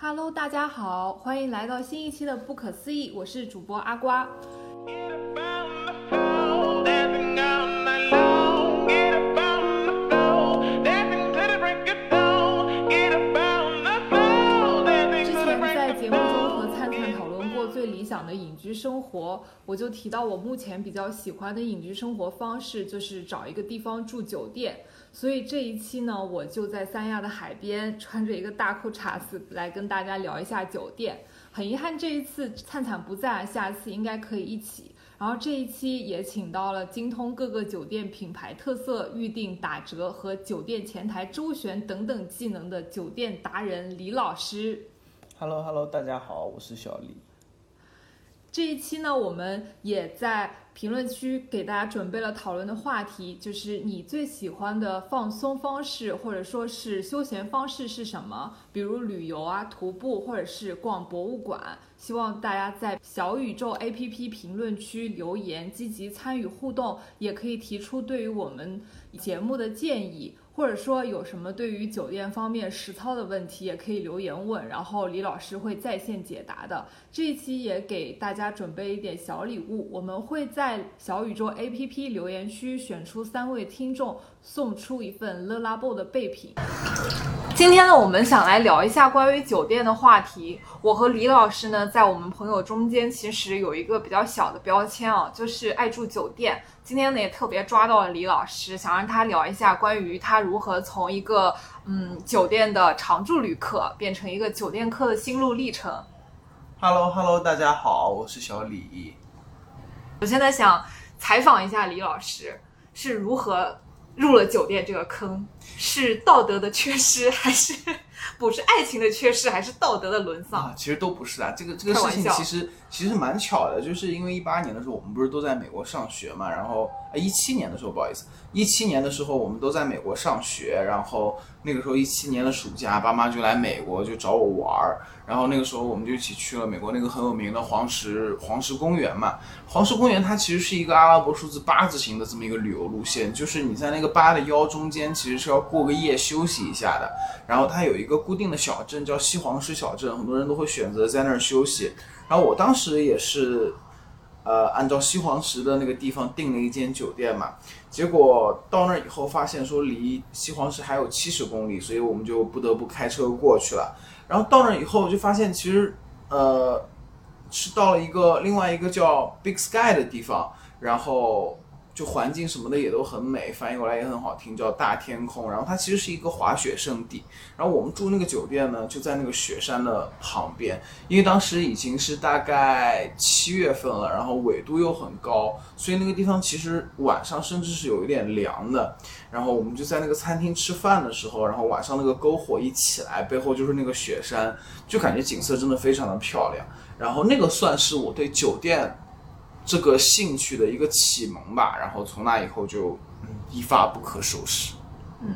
Hello，大家好，欢迎来到新一期的不可思议，我是主播阿瓜。的隐居生活，我就提到我目前比较喜欢的隐居生活方式就是找一个地方住酒店。所以这一期呢，我就在三亚的海边，穿着一个大裤衩子来跟大家聊一下酒店。很遗憾这一次灿灿不在，下次应该可以一起。然后这一期也请到了精通各个酒店品牌特色、预订打折和酒店前台周旋等等技能的酒店达人李老师。Hello Hello，大家好，我是小李。这一期呢，我们也在评论区给大家准备了讨论的话题，就是你最喜欢的放松方式，或者说是休闲方式是什么？比如旅游啊、徒步，或者是逛博物馆。希望大家在小宇宙 APP 评论区留言，积极参与互动，也可以提出对于我们节目的建议。或者说有什么对于酒店方面实操的问题，也可以留言问，然后李老师会在线解答的。这一期也给大家准备一点小礼物，我们会在小宇宙 APP 留言区选出三位听众，送出一份乐拉布的备品。今天呢，我们想来聊一下关于酒店的话题。我和李老师呢，在我们朋友中间其实有一个比较小的标签啊，就是爱住酒店。今天呢，也特别抓到了李老师，想让他聊一下关于他如何从一个嗯酒店的常住旅客变成一个酒店客的心路历程。Hello Hello，大家好，我是小李。我现在想采访一下李老师，是如何入了酒店这个坑？是道德的缺失，还是不是爱情的缺失，还是道德的沦丧？啊，其实都不是啊，这个这个事情其实其实蛮巧的，就是因为一八年的时候我们不是都在美国上学嘛，然后啊一七年的时候不好意思，一七年的时候我们都在美国上学，然后那个时候一七年的暑假，爸妈就来美国就找我玩儿，然后那个时候我们就一起去了美国那个很有名的黄石黄石公园嘛，黄石公园它其实是一个阿拉伯数字八字形的这么一个旅游路线，就是你在那个八的腰中间其实是要过个夜休息一下的，然后它有一个固定的小镇叫西黄石小镇，很多人都会选择在那儿休息。然后我当时也是，呃，按照西黄石的那个地方订了一间酒店嘛，结果到那儿以后发现说离西黄石还有七十公里，所以我们就不得不开车过去了。然后到那儿以后就发现其实，呃，是到了一个另外一个叫 Big Sky 的地方，然后就环境什么的也都很美，翻译过来也很好听，叫大天空。然后它其实是一个滑雪胜地。然后我们住那个酒店呢，就在那个雪山的旁边，因为当时已经是大概七月份了，然后纬度又很高，所以那个地方其实晚上甚至是有一点凉的。然后我们就在那个餐厅吃饭的时候，然后晚上那个篝火一起来，背后就是那个雪山，就感觉景色真的非常的漂亮。然后那个算是我对酒店这个兴趣的一个启蒙吧。然后从那以后就一发不可收拾。嗯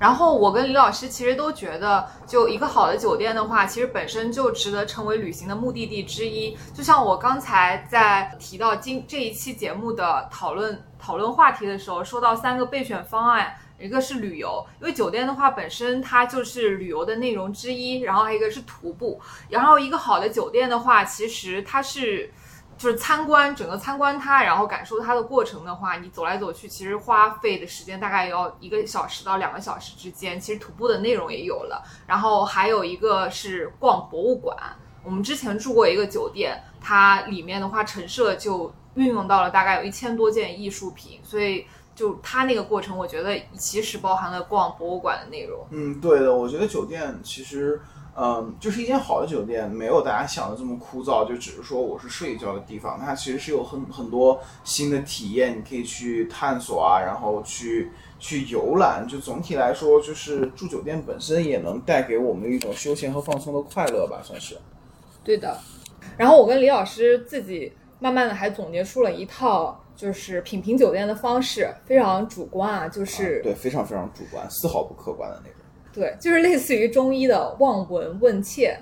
然后我跟李老师其实都觉得，就一个好的酒店的话，其实本身就值得成为旅行的目的地之一。就像我刚才在提到今这一期节目的讨论讨论话题的时候，说到三个备选方案。一个是旅游，因为酒店的话本身它就是旅游的内容之一，然后还有一个是徒步，然后一个好的酒店的话，其实它是就是参观整个参观它，然后感受它的过程的话，你走来走去，其实花费的时间大概要一个小时到两个小时之间。其实徒步的内容也有了，然后还有一个是逛博物馆。我们之前住过一个酒店，它里面的话陈设就运用到了大概有一千多件艺术品，所以就它那个过程，我觉得其实包含了逛博物馆的内容。嗯，对的，我觉得酒店其实，嗯，就是一间好的酒店，没有大家想的这么枯燥，就只是说我是睡一觉的地方，它其实是有很很多新的体验，你可以去探索啊，然后去去游览。就总体来说，就是住酒店本身也能带给我们一种休闲和放松的快乐吧，算是。对的。然后我跟李老师自己慢慢的还总结出了一套就是品评酒店的方式，非常主观啊，就是、啊对，非常非常主观，丝毫不客观的那种。对，就是类似于中医的望闻问切。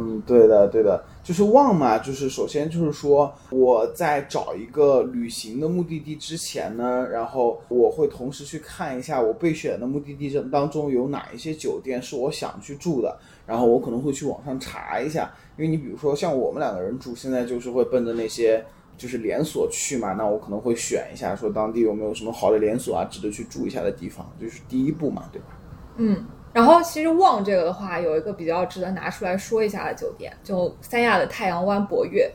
嗯，对的，对的，就是望嘛，就是首先就是说我在找一个旅行的目的地之前呢，然后我会同时去看一下我备选的目的地当中有哪一些酒店是我想去住的，然后我可能会去网上查一下，因为你比如说像我们两个人住，现在就是会奔着那些就是连锁去嘛，那我可能会选一下说当地有没有什么好的连锁啊，值得去住一下的地方，就是第一步嘛，对吧？嗯。然后其实望这个的话，有一个比较值得拿出来说一下的酒店，就三亚的太阳湾博悦。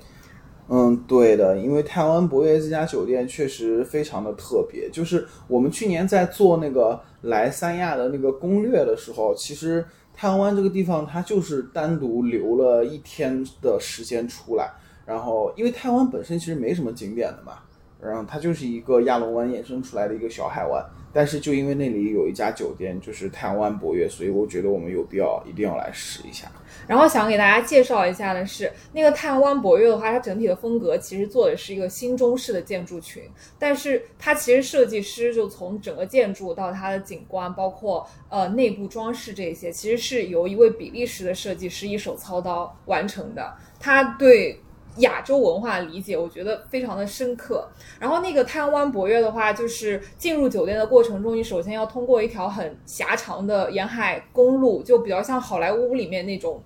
嗯，对的，因为太阳湾博悦这家酒店确实非常的特别。就是我们去年在做那个来三亚的那个攻略的时候，其实太阳湾这个地方它就是单独留了一天的时间出来。然后因为太阳湾本身其实没什么景点的嘛，然后它就是一个亚龙湾衍生出来的一个小海湾。但是就因为那里有一家酒店，就是太阳湾博悦，所以我觉得我们有必要一定要来试一下。然后想给大家介绍一下的是，那个太阳湾博悦的话，它整体的风格其实做的是一个新中式的建筑群，但是它其实设计师就从整个建筑到它的景观，包括呃内部装饰这些，其实是由一位比利时的设计师一手操刀完成的。他对。亚洲文化理解，我觉得非常的深刻。然后那个太阳湾博悦的话，就是进入酒店的过程中，你首先要通过一条很狭长的沿海公路，就比较像好莱坞里面那种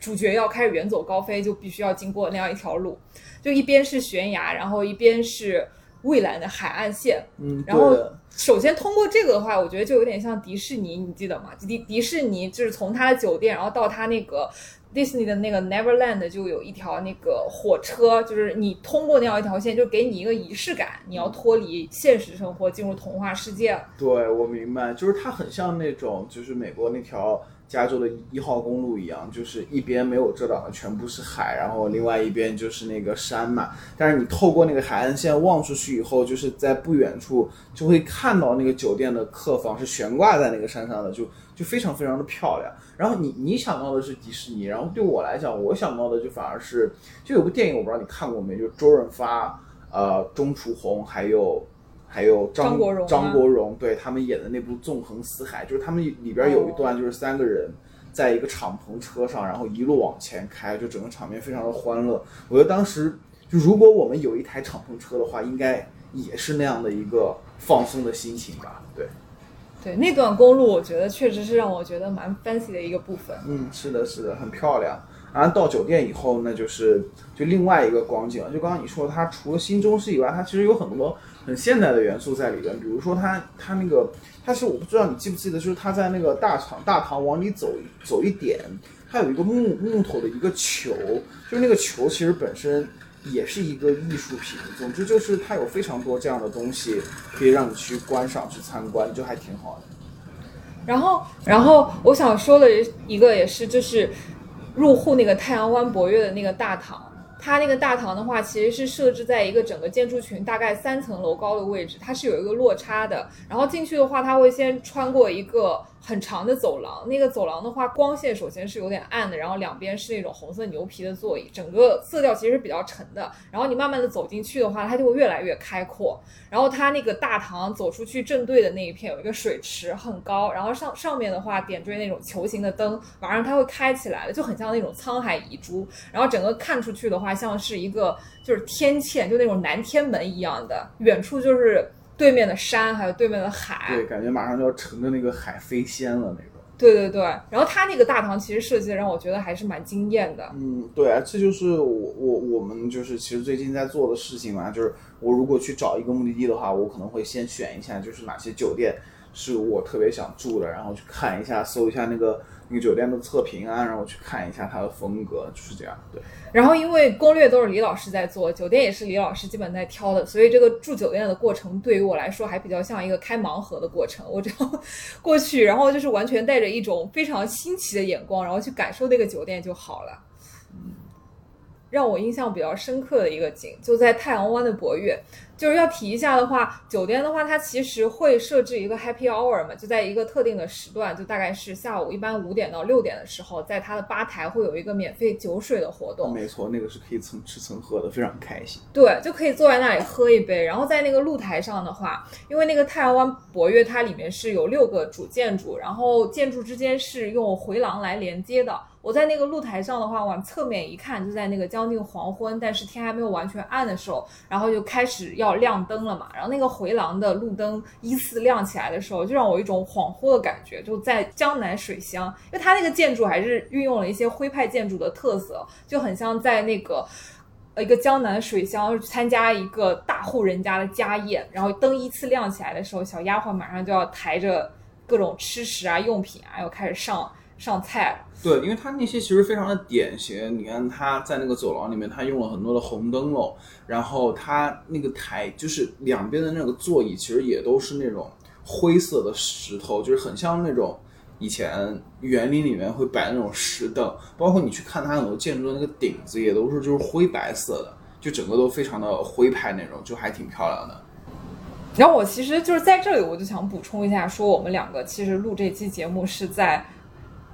主角要开始远走高飞，就必须要经过那样一条路。就一边是悬崖，然后一边是蔚蓝的海岸线。嗯，然后首先通过这个的话，我觉得就有点像迪士尼，你记得吗？迪迪士尼就是从他的酒店，然后到他那个。Disney 的那个 Neverland 就有一条那个火车，就是你通过那样一条线，就给你一个仪式感，你要脱离现实生活，进入童话世界。对，我明白，就是它很像那种，就是美国那条加州的一号公路一样，就是一边没有遮挡的全部是海，然后另外一边就是那个山嘛。但是你透过那个海岸线望出去以后，就是在不远处就会看到那个酒店的客房是悬挂在那个山上的，就就非常非常的漂亮。然后你你想到的是迪士尼，然后对我来讲，我想到的就反而是，就有部电影我不知道你看过没，就周润发、呃钟楚红还有还有张国荣张国荣对他们演的那部《纵横四海》，就是他们里边有一段就是三个人在一个敞篷车上，然后一路往前开，就整个场面非常的欢乐。我觉得当时就如果我们有一台敞篷车的话，应该也是那样的一个放松的心情吧，对。对那段公路，我觉得确实是让我觉得蛮 fancy 的一个部分。嗯，是的，是的，很漂亮。然后到酒店以后，那就是就另外一个光景了。就刚刚你说，它除了新中式以外，它其实有很多很现代的元素在里边。比如说，它它那个，它是我不知道你记不记得，就是它在那个大堂大堂往里走走一点，它有一个木木头的一个球，就是那个球其实本身。也是一个艺术品。总之就是它有非常多这样的东西，可以让你去观赏、去参观，就还挺好的。然后，然后我想说的一个也是，就是入户那个太阳湾博悦的那个大堂。它那个大堂的话，其实是设置在一个整个建筑群大概三层楼高的位置，它是有一个落差的。然后进去的话，它会先穿过一个。很长的走廊，那个走廊的话，光线首先是有点暗的，然后两边是那种红色牛皮的座椅，整个色调其实是比较沉的。然后你慢慢的走进去的话，它就会越来越开阔。然后它那个大堂走出去正对的那一片有一个水池，很高，然后上上面的话点缀那种球形的灯，晚上它会开起来的，就很像那种沧海遗珠。然后整个看出去的话，像是一个就是天堑，就那种南天门一样的，远处就是。对面的山，还有对面的海，对，感觉马上就要乘着那个海飞仙了那种。对对对，然后它那个大堂其实设计的让我觉得还是蛮惊艳的。嗯，对啊，这就是我我我们就是其实最近在做的事情嘛，就是我如果去找一个目的地的话，我可能会先选一下就是哪些酒店是我特别想住的，然后去看一下，搜一下那个。那个酒店的测评啊，然后去看一下它的风格，就是这样。对。然后因为攻略都是李老师在做，酒店也是李老师基本在挑的，所以这个住酒店的过程对于我来说还比较像一个开盲盒的过程。我只要 过去，然后就是完全带着一种非常新奇的眼光，然后去感受那个酒店就好了。让我印象比较深刻的一个景，就在太阳湾的博悦。就是要提一下的话，酒店的话，它其实会设置一个 Happy Hour 嘛，就在一个特定的时段，就大概是下午一般五点到六点的时候，在它的吧台会有一个免费酒水的活动。没错，那个是可以蹭吃蹭喝的，非常开心。对，就可以坐在那里喝一杯。然后在那个露台上的话，因为那个太阳湾博悦它里面是有六个主建筑，然后建筑之间是用回廊来连接的。我在那个露台上的话，往侧面一看，就在那个将近黄昏，但是天还没有完全暗的时候，然后就开始要亮灯了嘛。然后那个回廊的路灯依次亮起来的时候，就让我有一种恍惚的感觉，就在江南水乡，因为它那个建筑还是运用了一些徽派建筑的特色，就很像在那个。一个江南水乡参加一个大户人家的家宴，然后灯依次亮起来的时候，小丫鬟马上就要抬着各种吃食啊、用品啊，要开始上上菜。对，因为它那些其实非常的典型。你看他在那个走廊里面，他用了很多的红灯笼，然后他那个台就是两边的那个座椅，其实也都是那种灰色的石头，就是很像那种。以前园林里面会摆那种石凳，包括你去看它很多建筑的那个顶子，也都是就是灰白色的，就整个都非常的灰派那种，就还挺漂亮的。然后我其实就是在这里，我就想补充一下，说我们两个其实录这期节目是在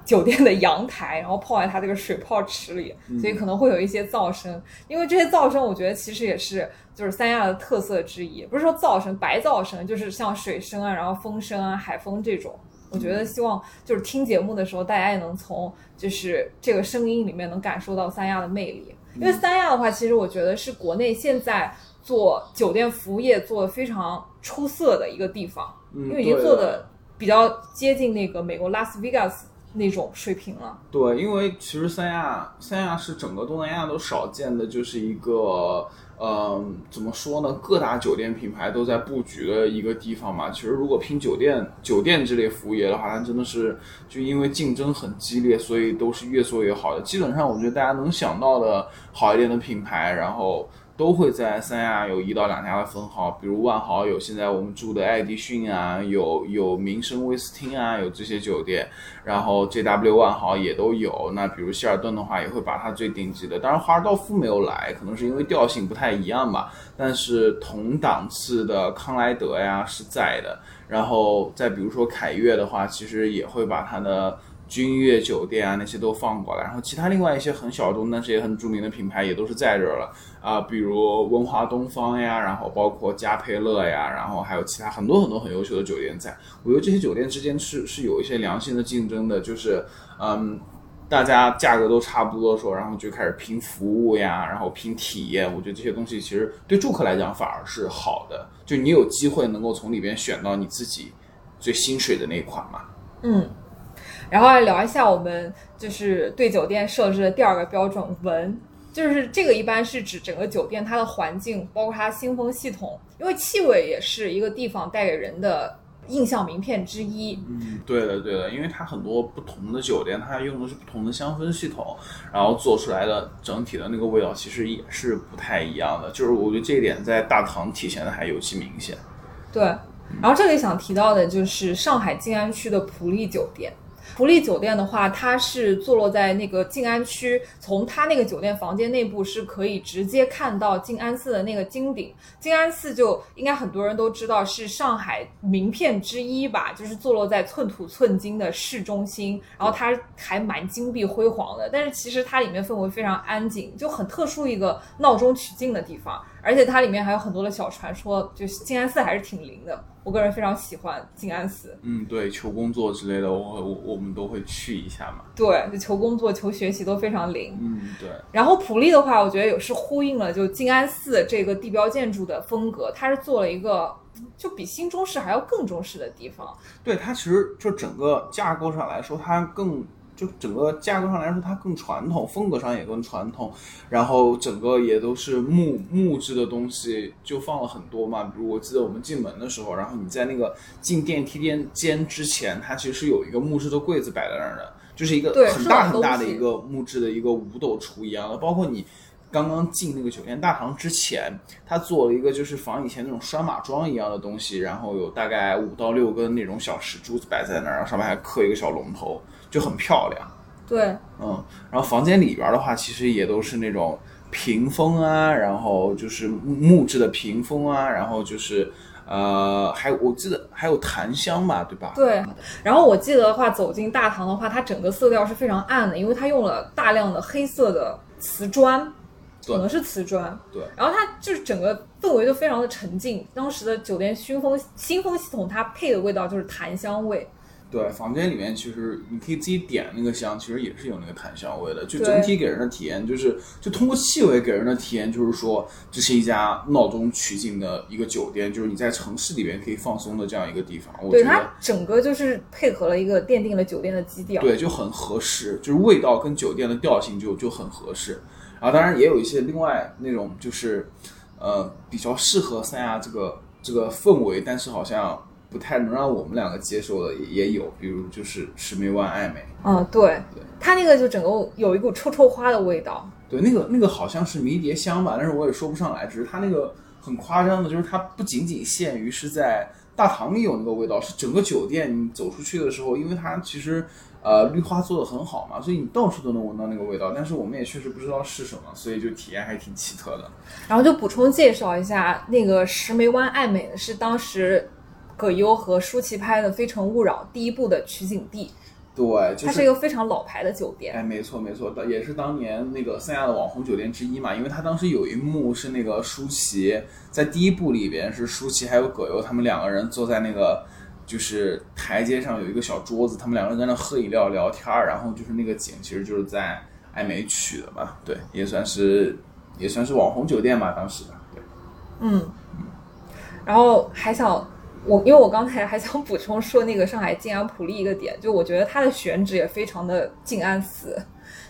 酒店的阳台，然后泡在它这个水泡池里，所以可能会有一些噪声。因为这些噪声，我觉得其实也是就是三亚的特色之一，不是说噪声白噪声，就是像水声啊，然后风声啊，海风这种。我觉得希望就是听节目的时候，大家也能从就是这个声音里面能感受到三亚的魅力。因为三亚的话，其实我觉得是国内现在做酒店服务业做的非常出色的一个地方，因为已经做的比较接近那个美国拉斯维加斯那种水平了。对，因为其实三亚三亚是整个东南亚都少见的，就是一个。嗯，怎么说呢？各大酒店品牌都在布局的一个地方嘛。其实，如果拼酒店、酒店这类服务业的话，那真的是就因为竞争很激烈，所以都是越做越好的。基本上，我觉得大家能想到的好一点的品牌，然后。都会在三亚有一到两家的分号，比如万豪有现在我们住的爱迪逊啊，有有民生威斯汀啊，有这些酒店，然后 JW 万豪也都有。那比如希尔顿的话，也会把它最顶级的，当然华尔道夫没有来，可能是因为调性不太一样吧。但是同档次的康莱德呀是在的，然后再比如说凯悦的话，其实也会把它的。君悦酒店啊，那些都放过来，然后其他另外一些很小众但是也很著名的品牌也都是在这儿了啊，比如文华东方呀，然后包括嘉佩乐呀，然后还有其他很多很多很优秀的酒店在。我觉得这些酒店之间是是有一些良性的竞争的，就是嗯，大家价格都差不多的时候，然后就开始拼服务呀，然后拼体验。我觉得这些东西其实对住客来讲反而是好的，就你有机会能够从里边选到你自己最心水的那款嘛。嗯。然后来聊一下我们就是对酒店设置的第二个标准闻，就是这个一般是指整个酒店它的环境，包括它新风系统，因为气味也是一个地方带给人的印象名片之一。嗯，对的对的，因为它很多不同的酒店，它用的是不同的香氛系统，然后做出来的整体的那个味道其实也是不太一样的。就是我觉得这一点在大堂体现的还尤其明显。对，然后这里想提到的就是上海静安区的普利酒店。福利酒店的话，它是坐落在那个静安区，从它那个酒店房间内部是可以直接看到静安寺的那个金顶。静安寺就应该很多人都知道是上海名片之一吧，就是坐落在寸土寸金的市中心，然后它还蛮金碧辉煌的。但是其实它里面氛围非常安静，就很特殊一个闹中取静的地方。而且它里面还有很多的小传说，就是静安寺还是挺灵的。我个人非常喜欢静安寺。嗯，对，求工作之类的，我我我们都会去一下嘛。对，就求工作、求学习都非常灵。嗯，对。然后普利的话，我觉得也是呼应了就静安寺这个地标建筑的风格，它是做了一个就比新中式还要更中式的地方。对，它其实就整个架构上来说，它更。就整个架构上来说，它更传统，风格上也更传统，然后整个也都是木木质的东西，就放了很多嘛。比如我记得我们进门的时候，然后你在那个进电梯间间之前，它其实是有一个木质的柜子摆在那儿的，就是一个很大很大的一个木质的一个五斗橱一样的。包括你刚刚进那个酒店大堂之前，他做了一个就是仿以前那种拴马桩一样的东西，然后有大概五到六根那种小石珠子摆在那儿，然后上面还刻一个小龙头。就很漂亮，对，嗯，然后房间里边的话，其实也都是那种屏风啊，然后就是木质的屏风啊，然后就是呃，还有我记得还有檀香吧，对吧？对，然后我记得的话，走进大堂的话，它整个色调是非常暗的，因为它用了大量的黑色的瓷砖，可能是瓷砖，对，然后它就是整个氛围就非常的沉静。当时的酒店熏风新风系统，它配的味道就是檀香味。对，房间里面其实你可以自己点那个香，其实也是有那个檀香味的。就整体给人的体验就是，就通过气味给人的体验就是说，这是一家闹中取静的一个酒店，就是你在城市里面可以放松的这样一个地方。我对它整个就是配合了一个奠定了酒店的基调。对就很合适，就是味道跟酒店的调性就就很合适。然后当然也有一些另外那种就是，呃，比较适合三亚这个这个氛围，但是好像不太能让我们两个接受的也也有，比如就是石梅湾爱美。嗯，对，它那个就整个有一股臭臭花的味道。对，那个那个好像是迷迭香吧，但是我也说不上来，只是它那个很夸张的，就是它不仅仅限于是在大堂里有那个味道，是整个酒店你走出去的时候，因为它其实呃绿化做的很好嘛，所以你到处都能闻到那个味道，但是我们也确实不知道是什么，所以就体验还挺奇特的。然后就补充介绍一下，那个石梅湾爱美呢是当时葛优和舒淇拍的《非诚勿扰》第一部的取景地，对，就是它是一个非常老牌的酒店。哎，没错没错，也是当年那个三亚的网红酒店之一嘛。因为它当时有一幕是那个舒淇在第一部里边是舒淇还有葛优他们两个人坐在那个就是台阶上有一个小桌子，他们两个人在那喝饮料聊天儿，然后就是那个景其实就是在艾美取的嘛，对，也算是也算是网红酒店吧，当时的。对，嗯，然后还想我，因为我刚才还想补充说那个上海静安普利一个点，就我觉得它的选址也非常的静安寺，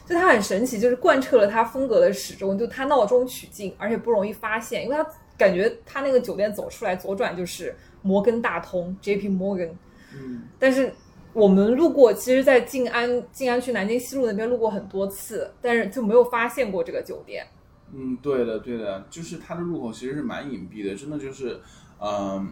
就它很神奇，就是贯彻了它风格的始终，就它闹中取静，而且不容易发现，因为它感觉它那个酒店走出来左转就是摩根大通 J.P. Morgan，嗯，但是我们路过，其实，在静安静安区南京西路那边路过很多次，但是就没有发现过这个酒店。嗯，对的，对的，就是它的入口其实是蛮隐蔽的，真的就是，嗯、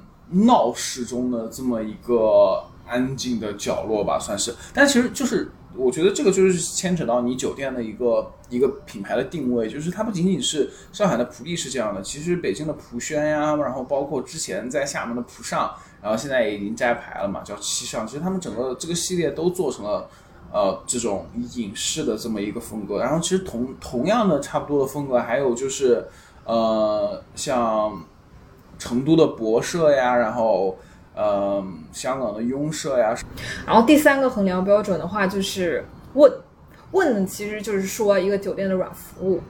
闹市中的这么一个安静的角落吧，算是。但其实就是，我觉得这个就是牵扯到你酒店的一个一个品牌的定位，就是它不仅仅是上海的普利是这样的，其实北京的普轩呀，然后包括之前在厦门的普上，然后现在也已经摘牌了嘛，叫七上，其实他们整个这个系列都做成了。呃，这种影视的这么一个风格，然后其实同同样的差不多的风格，还有就是，呃，像成都的博社呀，然后呃，香港的拥社呀，然后第三个衡量标准的话就是问，问其实就是说一个酒店的软服务。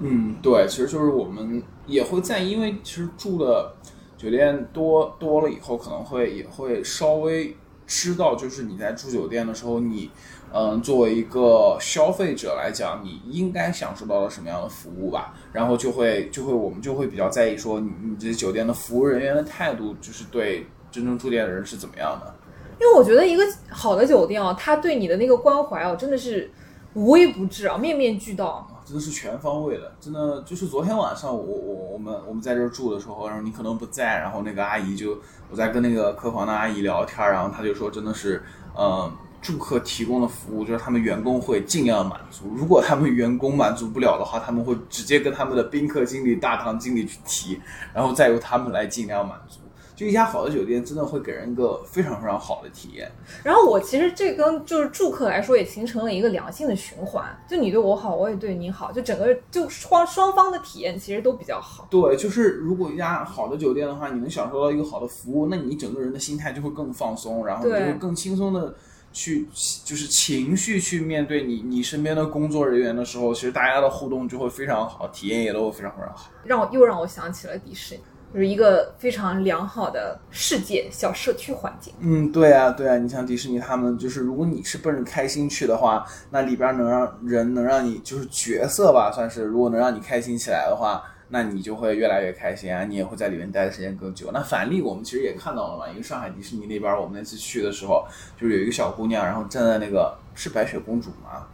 嗯，对，其实就是我们也会在意，因为其实住的酒店多多了以后，可能会也会稍微知道，就是你在住酒店的时候，你嗯，作为一个消费者来讲，你应该享受到了什么样的服务吧？然后就会就会我们就会比较在意说，你你这酒店的服务人员的态度，就是对真正住店的人是怎么样的。因为我觉得一个好的酒店啊，他对你的那个关怀啊，真的是无微不至啊，面面俱到。啊真的是全方位的，真的就是昨天晚上我我我们我们在这儿住的时候，然后你可能不在，然后那个阿姨就我在跟那个客房的阿姨聊天，然后她就说真的是，呃，住客提供的服务就是他们员工会尽量满足，如果他们员工满足不了的话，他们会直接跟他们的宾客经理、大堂经理去提，然后再由他们来尽量满足。就一家好的酒店，真的会给人一个非常非常好的体验。然后我其实这跟就是住客来说也形成了一个良性的循环，就你对我好，我也对你好，就整个就双双方的体验其实都比较好。对，就是如果一家好的酒店的话，你能享受到一个好的服务，那你整个人的心态就会更放松，然后你就会更轻松的去，就是情绪去面对你你身边的工作人员的时候，其实大家的互动就会非常好，体验也都会非常非常好。让我又让我想起了迪士尼，就是一个非常良好的世界小社区环境。嗯，对啊，对啊，你像迪士尼他们，就是如果你是奔着开心去的话，那里边能让人能让你就是角色吧，算是如果能让你开心起来的话，那你就会越来越开心啊，你也会在里面待的时间更久。那反例我们其实也看到了嘛，因为上海迪士尼那边我们那次去的时候，就是有一个小姑娘，然后站在那个是白雪公主吗？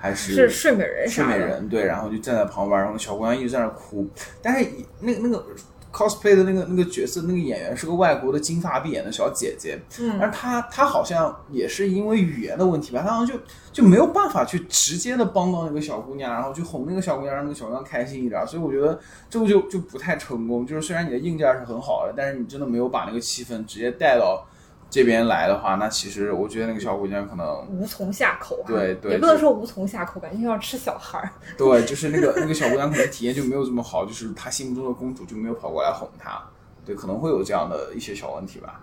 还是是睡美人睡，美人对，然后就站在旁边，然后小姑娘一直在那哭，但是那个那个 cosplay 的那个那个角色那个演员是个外国的金发碧眼的小姐姐，嗯，而她她好像也是因为语言的问题吧，她好像就就没有办法去直接的帮到那个小姑娘，然后去哄那个小姑娘，让那个小姑娘开心一点，所以我觉得这个就就不太成功，就是虽然你的硬件是很好的，但是你真的没有把那个气氛直接带到这边来的话，那其实我觉得那个小姑娘可能无从下口、啊。对对也不能说无从下口，感觉要吃小孩儿。对，就是那个那个小姑娘可能体验就没有这么好，就是她心目中的公主就没有跑过来哄她，对，可能会有这样的一些小问题吧。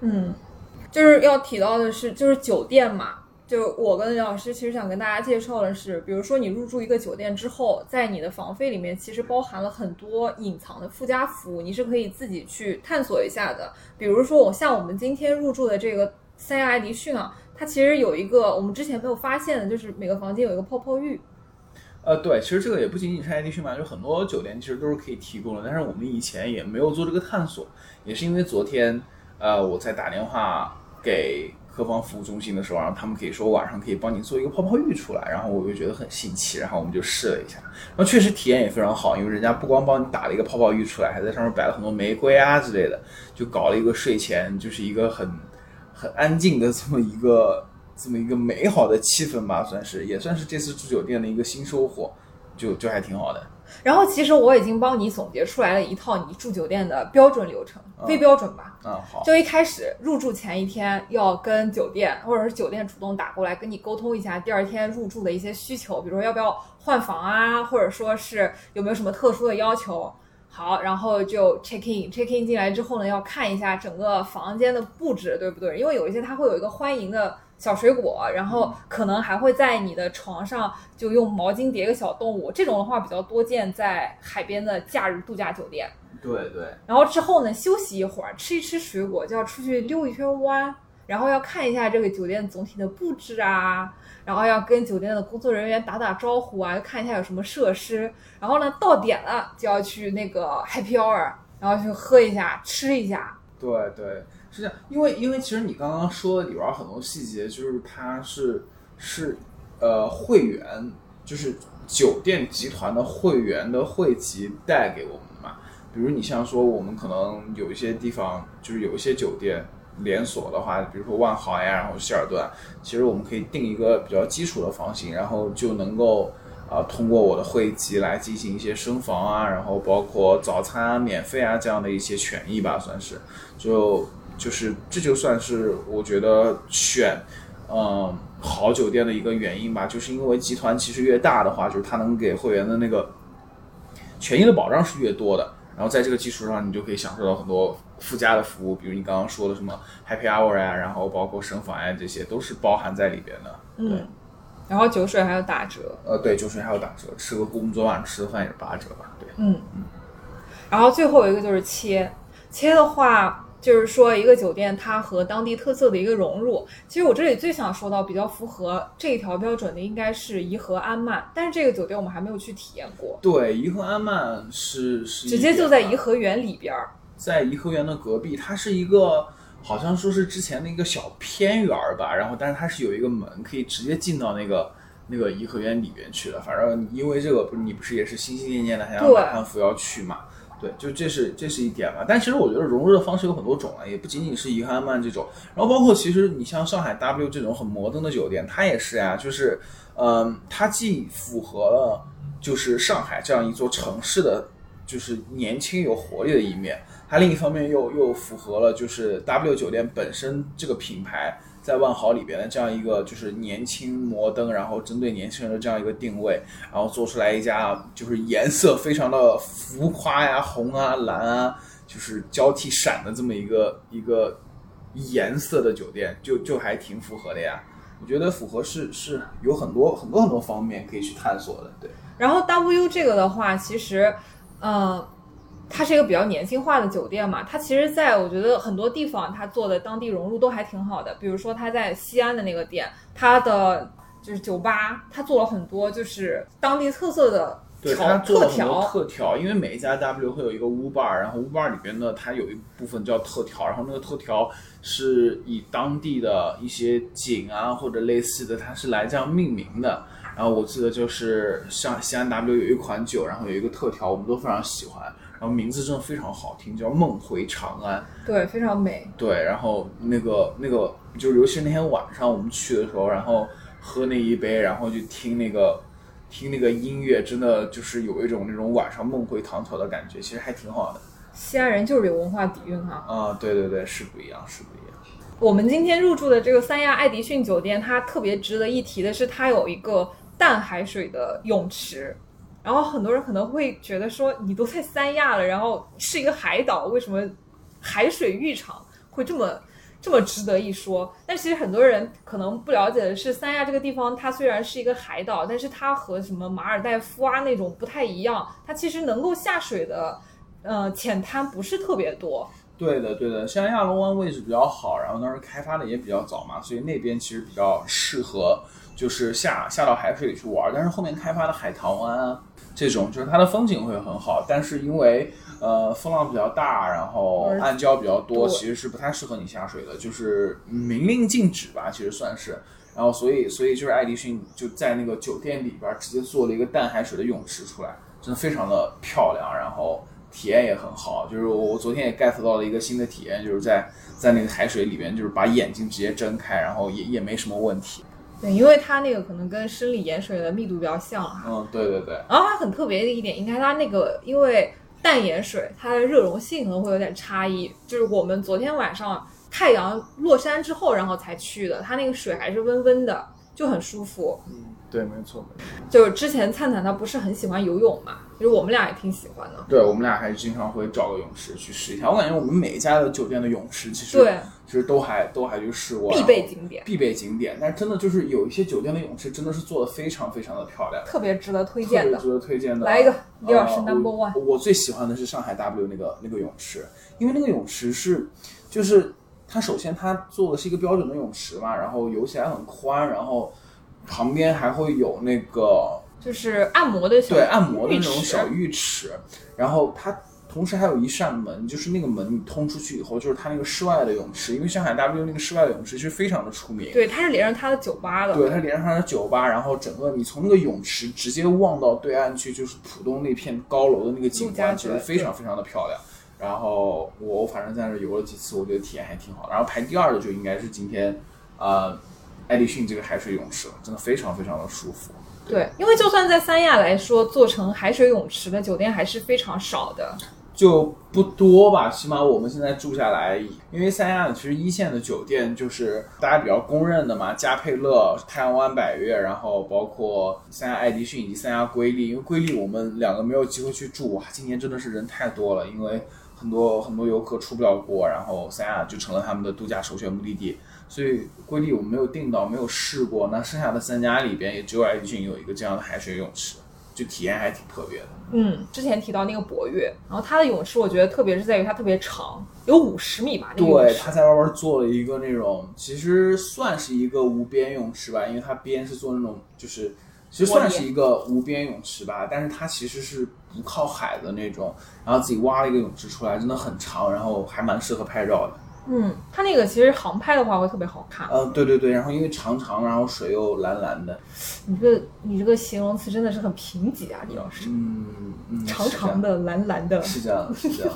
嗯，就是要提到的是，就是酒店嘛。就我跟梁老师其实想跟大家介绍的是，比如说你入住一个酒店之后，在你的房费里面其实包含了很多隐藏的附加服务，你是可以自己去探索一下的。比如说我像我们今天入住的这个三亚爱迪逊啊，它其实有一个我们之前没有发现的，就是每个房间有一个泡泡浴。呃，对，其实这个也不仅仅是爱迪逊嘛，就很多酒店其实都是可以提供的，但是我们以前也没有做这个探索，也是因为昨天，呃，我在打电话给。客房服务中心的时候，然后他们可以说晚上可以帮你做一个泡泡浴出来，然后我就觉得很新奇，然后我们就试了一下，然后确实体验也非常好，因为人家不光帮你打了一个泡泡浴出来，还在上面摆了很多玫瑰啊之类的，就搞了一个睡前就是一个很很安静的这么一个这么一个美好的气氛吧，算是也算是这次住酒店的一个新收获，就就还挺好的。然后其实我已经帮你总结出来了一套你住酒店的标准流程，非标准吧？嗯，好。就一开始入住前一天要跟酒店或者是酒店主动打过来跟你沟通一下第二天入住的一些需求，比如说要不要换房啊，或者说是有没有什么特殊的要求。好，然后就 check in，check in 进来之后呢，要看一下整个房间的布置，对不对？因为有一些它会有一个欢迎的。小水果，然后可能还会在你的床上就用毛巾叠个小动物，这种的话比较多见在海边的假日度假酒店。对对。然后之后呢，休息一会儿，吃一吃水果，就要出去溜一圈弯，然后要看一下这个酒店总体的布置啊，然后要跟酒店的工作人员打打招呼啊，看一下有什么设施。然后呢，到点了就要去那个 Happy Hour，然后去喝一下，吃一下。对对。是这样，因为因为其实你刚刚说的里边很多细节，就是它是是呃会员，就是酒店集团的会员的汇集带给我们的嘛。比如你像说我们可能有一些地方，就是有一些酒店连锁的话，比如说万豪呀，然后希尔顿，其实我们可以定一个比较基础的房型，然后就能够啊通过我的会籍来进行一些升房啊，然后包括早餐啊免费啊这样的一些权益吧，算是就。就是这就算是我觉得选，嗯，好酒店的一个原因吧，就是因为集团其实越大的话，就是它能给会员的那个权益的保障是越多的。然后在这个基础上，你就可以享受到很多附加的服务，比如你刚刚说的什么 Happy Hour 呀，然后包括升房呀，这些都是包含在里边的。嗯，然后酒水还有打折。呃，对，酒水还有打折，吃个我们昨晚吃的饭也是八折吧？对。嗯嗯。然后最后一个就是切，切的话。就是说，一个酒店它和当地特色的一个融入。其实我这里最想说到比较符合这一条标准的，应该是颐和安曼。但是这个酒店我们还没有去体验过。对，颐和安曼是是直接就在颐和园里边儿，在颐和园的隔壁。它是一个好像说是之前的一个小偏园儿吧，然后但是它是有一个门可以直接进到那个那个颐和园里边去的。反正因为这个不是你不是也是心心念念的想要马汉服要去嘛。对，就这是这是一点嘛，但其实我觉得融入的方式有很多种啊，也不仅仅是颐和安曼这种，然后包括其实你像上海 W 这种很摩登的酒店，它也是呀，就是，嗯，它既符合了就是上海这样一座城市的，就是年轻有活力的一面，它另一方面又又符合了就是 W 酒店本身这个品牌。在万豪里边的这样一个就是年轻摩登，然后针对年轻人的这样一个定位，然后做出来一家就是颜色非常的浮夸呀，红啊蓝啊，就是交替闪的这么一个一个颜色的酒店，就就还挺符合的呀。我觉得符合是是有很多很多很多方面可以去探索的。对。然后 W 这个的话，其实，嗯。它是一个比较年轻化的酒店嘛，它其实在我觉得很多地方它做的当地融入都还挺好的。比如说它在西安的那个店，它的就是酒吧，它做了很多就是当地特色的调特调。特调，因为每一家 W 会有一个屋 bar，然后屋 bar 里边呢，它有一部分叫特调，然后那个特调是以当地的一些景啊或者类似的，它是来这样命名的。然后我记得就是像西安 W 有一款酒，然后有一个特调，我们都非常喜欢。然后名字真的非常好听，叫梦回长安。对，非常美。对，然后那个那个，就是尤其是那天晚上我们去的时候，然后喝那一杯，然后就听那个听那个音乐，真的就是有一种那种晚上梦回唐朝的感觉，其实还挺好的。西安人就是有文化底蕴哈。啊，对对对，是不一样，是不一样。我们今天入住的这个三亚爱迪逊酒店，它特别值得一提的是，它有一个淡海水的泳池。然后很多人可能会觉得说，你都在三亚了，然后是一个海岛，为什么海水浴场会这么这么值得一说。但其实很多人可能不了解的是，三亚这个地方，它虽然是一个海岛，但是它和什么马尔代夫啊那种不太一样，它其实能够下水的，呃，浅滩不是特别多。对的，对的，像亚龙湾位置比较好，然后当时开发的也比较早嘛，所以那边其实比较适合，就是下下到海水里去玩。但是后面开发的海棠湾啊，这种就是它的风景会很好，但是因为呃风浪比较大，然后暗礁比较多，其实是不太适合你下水的，就是明令禁止吧，其实算是。然后所以所以就是爱迪逊就在那个酒店里边直接做了一个淡海水的泳池出来，真的非常的漂亮，然后体验也很好。就是我昨天也 get 到了一个新的体验，就是在在那个海水里边，就是把眼睛直接睁开，然后也也没什么问题。对，因为它那个可能跟生理盐水的密度比较像哈。嗯，对对对，然后它很特别的一点，应该它那个因为淡盐水，它的热容性可能会有点差异。就是我们昨天晚上太阳落山之后，然后才去的，它那个水还是温温的，就很舒服。嗯，对，没错。就是之前灿灿他不是很喜欢游泳嘛，其实我们俩也挺喜欢的。对我们俩还是经常会找个泳池去试一下。我感觉我们每一家的酒店的泳池其实对，其实都还都还去试过，必备景点，必备景点。但是真的就是有一些酒店的泳池真的是做的非常非常的漂亮，特别值得推荐的。别值得推荐的。来一个，李老师呃 number one。我最喜欢的是上海 W 那个那个泳池，因为那个泳池是就是它首先它做的是一个标准的泳池嘛，然后游起来很宽，然后旁边还会有那个就是按摩的小对按摩的那种浴池小浴池，然后它同时还有一扇门，就是那个门你通出去以后就是它那个室外的泳池，因为上海 W 那个室外的泳池其实非常的出名。对，它是连着它的酒吧的。对，它连上它的酒吧，然后整个你从那个泳池直接望到对岸去，就是浦东那片高楼的那个景观，其实非常非常的漂亮。然后我反正在那游了几次，我觉得体验还挺好。然后排第二的就应该是今天，呃，爱迪逊这个海水泳池了，真的非常非常的舒服。对，因为就算在三亚来说，做成海水泳池的酒店还是非常少的。就不多吧，起码我们现在住下来，因为三亚其实一线的酒店就是大家比较公认的嘛，嘉佩乐、太阳湾百悦，然后包括三亚爱迪逊以及三亚瑰丽。因为瑰丽我们两个没有机会去住，哇，今年真的是人太多了，因为很多很多游客出不了国，然后三亚就成了他们的度假首选目的地。所以瑰丽我们没有订到，没有试过。那剩下的三家里边，也只有爱迪逊有一个这样的海水泳池，就体验还挺特别的。嗯，之前提到那个博越，然后它的泳池，我觉得特别是在于它特别长，有五十米吧，那个对，它。在外边做了一个那种，其实算是一个无边泳池吧，因为它边是做那种，就是其实算是一个无边泳池吧，但是它其实是不靠海的那种，然后自己挖了一个泳池出来，真的很长，然后还蛮适合拍照的。嗯，它那个其实航拍的话会特别好看。嗯，对对对，然后因为长长，然后水又蓝蓝的，你这个你这个形容词真的是很贫瘠啊，李老师。嗯嗯，长长的、蓝蓝的。是这样，是这样，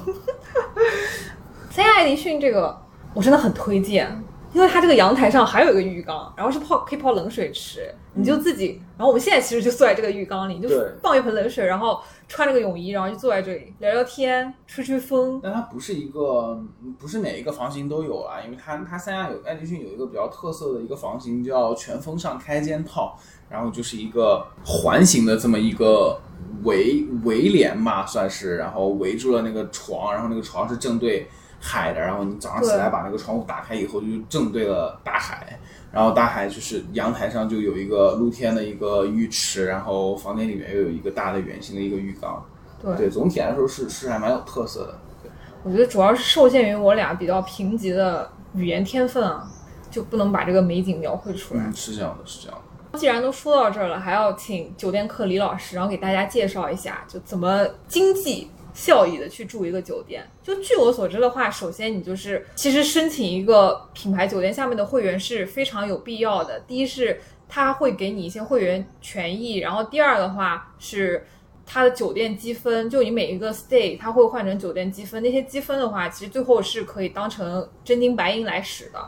三亚爱迪逊这个我真的很推荐，因为它这个阳台上还有一个浴缸，然后是泡可以泡冷水池，你就自己，然后我们现在其实就坐在这个浴缸里，你就是放一盆冷水，然后穿着个泳衣，然后就坐在这里聊聊天、吹吹风。但它不是一个，不是每一个房型都有啊，因为它它三亚有爱迪逊有一个比较特色的一个房型叫全风尚开间套，然后就是一个环形的这么一个围围帘吧，算是，然后围住了那个床，然后那个床是正对海的，然后你早上起来把那个窗户打开以后，就正对了大海。然后大海就是阳台上就有一个露天的一个浴池，然后房间里面又有一个大的圆形的一个浴缸。对，对，总体来说是是还蛮有特色的。我觉得主要是受限于我俩比较贫瘠的语言天分啊，就不能把这个美景描绘出来。嗯，是这样的，是这样的。既然都说到这儿了，还要请酒店客李老师，然后给大家介绍一下，就怎么经济效益的去住一个酒店。就据我所知的话，首先你就是其实申请一个品牌酒店下面的会员是非常有必要的。第一是它会给你一些会员权益，然后第二的话是。它的酒店积分，就你每一个 stay，它会换成酒店积分。那些积分的话，其实最后是可以当成真金白银来使的。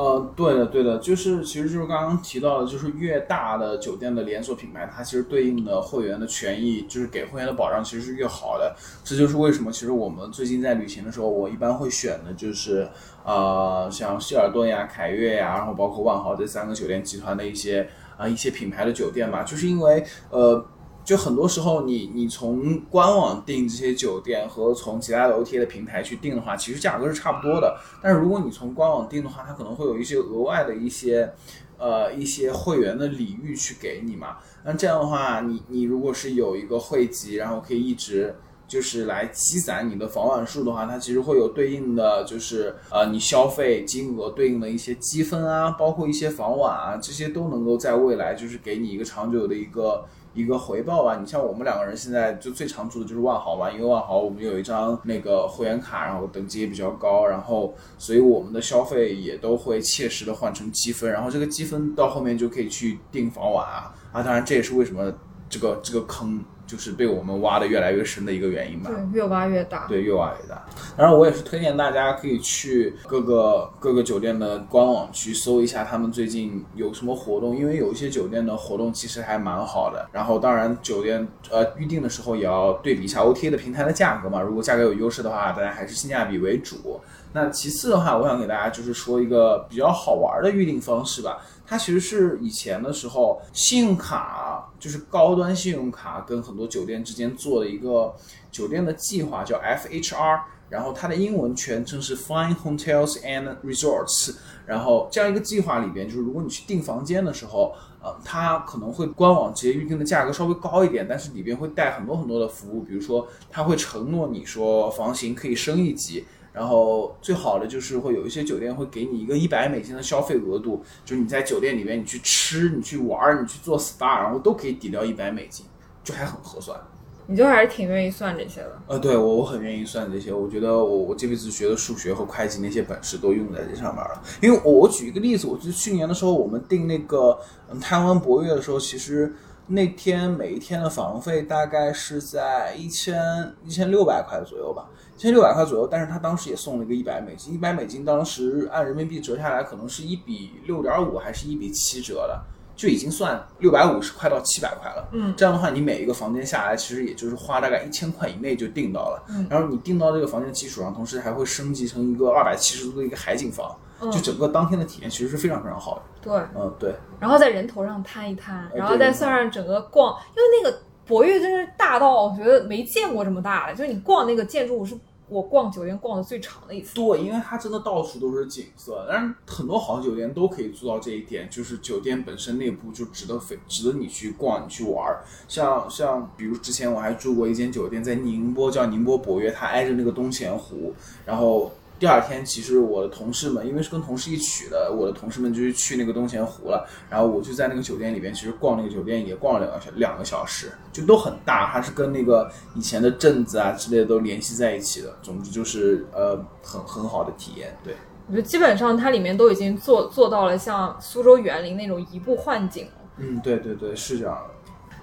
呃，对的，对的，就是其实就是刚刚提到的，就是越大的酒店的连锁品牌，它其实对应的会员的权益，就是给会员的保障其实是越好的。这就是为什么，其实我们最近在旅行的时候，我一般会选的就是呃，像希尔顿呀、凯悦呀，然后包括万豪这三个酒店集团的一些啊、一些品牌的酒店吧，就是因为呃。就很多时候你你从官网订这些酒店和从其他的 OTA 的平台去订的话，其实价格是差不多的。但是如果你从官网订的话，它可能会有一些额外的一些呃一些会员的礼遇去给你嘛。那这样的话，你你如果是有一个会籍，然后可以一直。就是来积攒你的房晚数的话，它其实会有对应的，就是呃，你消费金额对应的一些积分啊，包括一些房晚啊，这些都能够在未来就是给你一个长久的一个一个回报吧。你像我们两个人现在就最常住的就是万豪嘛，因为万豪我们有一张那个会员卡，然后等级也比较高，然后所以我们的消费也都会切实的换成积分，然后这个积分到后面就可以去订房晚啊啊，当然这也是为什么这个这个坑。就是被我们挖的越来越深的一个原因吧。对，越挖越大。对，越挖越大。当然，我也是推荐大家可以去各个各个酒店的官网去搜一下他们最近有什么活动，因为有一些酒店的活动其实还蛮好的。然后，当然酒店呃预定的时候也要对比一下 OTA 的平台的价格嘛。如果价格有优势的话，大家还是性价比为主。那其次的话，我想给大家就是说一个比较好玩的预定方式吧。它其实是以前的时候，信用卡就是高端信用卡跟很多酒店之间做的一个酒店的计划，叫 FHR，然后它的英文全称是 Fine Hotels and Resorts。然后这样一个计划里边，就是如果你去订房间的时候，呃，它可能会官网直接预定的价格稍微高一点，但是里边会带很多很多的服务，比如说它会承诺你说房型可以升一级。然后最好的就是会有一些酒店会给你一个一百美金的消费额度，就是你在酒店里面你去吃、你去玩、你去做 SPA，然后都可以抵掉一百美金，就还很合算。你就还是挺愿意算这些的。呃，对我我很愿意算这些，我觉得我我这辈子学的数学和会计那些本事都用在这上面了。因为我我举一个例子，我就去年的时候我们订那个嗯台湾博悦的时候，其实那天每一天的房费大概是在一千一千六百块左右吧。一千六百块左右，但是他当时也送了一个一百美金，一百美金当时按人民币折下来，可能是一比六点五还是一比七折的，就已经算六百五十块到七百块了。嗯，这样的话，你每一个房间下来，其实也就是花大概一千块以内就订到了。嗯，然后你订到这个房间基础上，同时还会升级成一个二百七十度的一个海景房，就整个当天的体验其实是非常非常好的。对，嗯对。然后在人头上摊一摊，然后再算上整个逛，因为那个博悦真是大到我觉得没见过这么大的，就是你逛那个建筑物是。我逛酒店逛的最长的一次，对，因为它真的到处都是景色，但是很多好的酒店都可以做到这一点，就是酒店本身内部就值得非值得你去逛，你去玩儿。像像比如之前我还住过一间酒店在宁波，叫宁波博悦，它挨着那个东钱湖，然后。第二天，其实我的同事们，因为是跟同事一起的，我的同事们就是去那个东钱湖了。然后我就在那个酒店里边，其实逛那个酒店也逛了两个小两个小时，就都很大，它是跟那个以前的镇子啊之类的都联系在一起的。总之就是呃很很好的体验。对，我觉得基本上它里面都已经做做到了像苏州园林那种移步换景了。嗯，对对对，是这样的。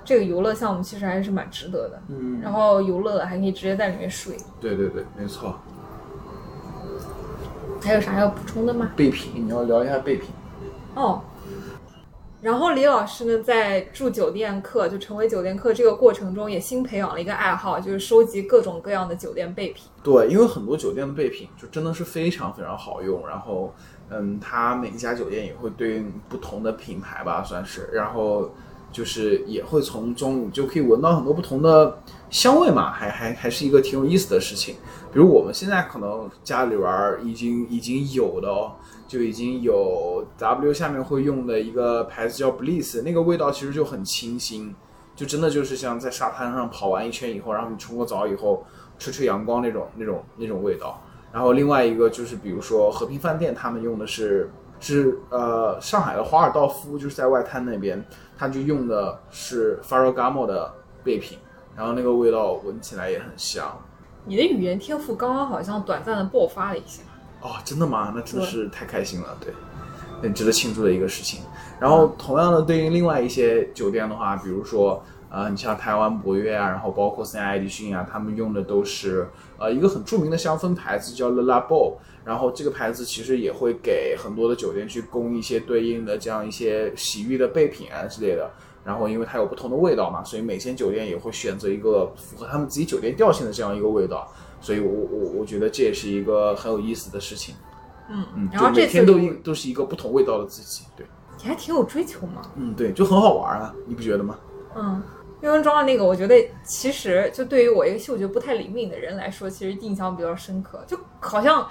这个游乐项目其实还是蛮值得的。嗯，然后游乐还可以直接在里面睡。对对对，没错。还有啥要补充的吗？备品，你要聊一下备品。哦，然后李老师呢，在住酒店客就成为酒店客这个过程中，也新培养了一个爱好，就是收集各种各样的酒店备品。对，因为很多酒店的备品就真的是非常非常好用，然后，嗯，它每一家酒店也会对应不同的品牌吧，算是，然后。就是也会从中你就可以闻到很多不同的香味嘛，还还还是一个挺有意思的事情。比如我们现在可能家里边已经已经有的哦，就已经有 W 下面会用的一个牌子叫 Bliss，那个味道其实就很清新，就真的就是像在沙滩上跑完一圈以后，然后你冲个澡以后吹吹阳光那种那种那种味道。然后另外一个就是比如说和平饭店，他们用的是是呃上海的华尔道夫，就是在外滩那边。他就用的是 Farragamo 的备品，然后那个味道闻起来也很香。你的语言天赋刚刚好像短暂的爆发了一下。哦，真的吗？那真的是太开心了，对，很值得庆祝的一个事情。然后同样的，对应另外一些酒店的话，比如说，呃，你像台湾博悦啊，然后包括三亚爱迪逊啊，他们用的都是呃一个很著名的香氛牌子叫 Le Labo。然后这个牌子其实也会给很多的酒店去供一些对应的这样一些洗浴的备品啊之类的。然后因为它有不同的味道嘛，所以每间酒店也会选择一个符合他们自己酒店调性的这样一个味道。所以我我我觉得这也是一个很有意思的事情。嗯嗯，然后每天都一都是一个不同味道的自己。对，你还挺有追求嘛。嗯，对，就很好玩啊，你不觉得吗？嗯，运动装的那个，我觉得其实就对于我一个嗅觉不太灵敏的人来说，其实印象比较深刻，就好像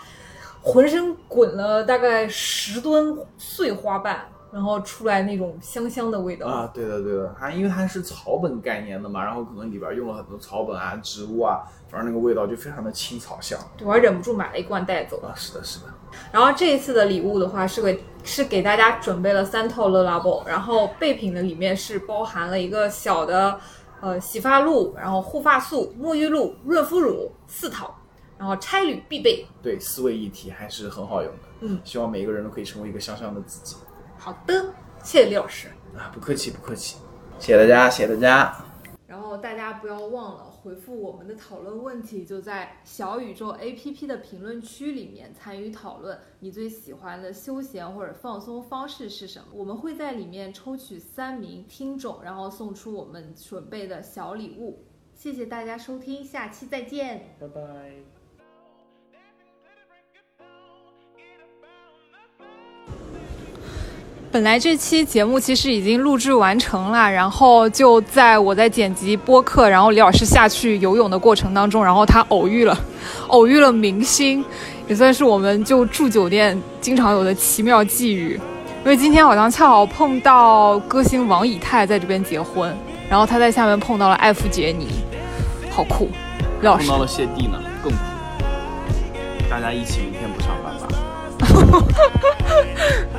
浑身滚了大概十吨碎花瓣，然后出来那种香香的味道。啊，对的对的，它因为它是草本概念的嘛，然后可能里边用了很多草本啊、植物啊，反正那个味道就非常的青草香。对我还忍不住买了一罐带走。啊，是的，是的。然后这一次的礼物的话，是给是给大家准备了三套乐拉宝，然后备品的里面是包含了一个小的呃洗发露，然后护发素、沐浴露、润肤乳四套，然后差旅必备。对，四位一体还是很好用的。嗯，希望每一个人都可以成为一个香香的自己。好的，谢谢李老师。啊，不客气，不客气。谢谢大家，谢谢大家。然后大家不要忘了回复我们的讨论问题，就在小宇宙 APP 的评论区里面参与讨论。你最喜欢的休闲或者放松方式是什么？我们会在里面抽取三名听众，然后送出我们准备的小礼物。谢谢大家收听，下期再见。拜拜。本来这期节目其实已经录制完成了，然后就在我在剪辑播客，然后李老师下去游泳的过程当中，然后他偶遇了，偶遇了明星，也算是我们就住酒店经常有的奇妙际遇。因为今天好像恰好碰到歌星王以太在这边结婚，然后他在下面碰到了艾弗杰尼，好酷。李老师 碰到了谢帝呢，更酷。大家一起明天不上班吧。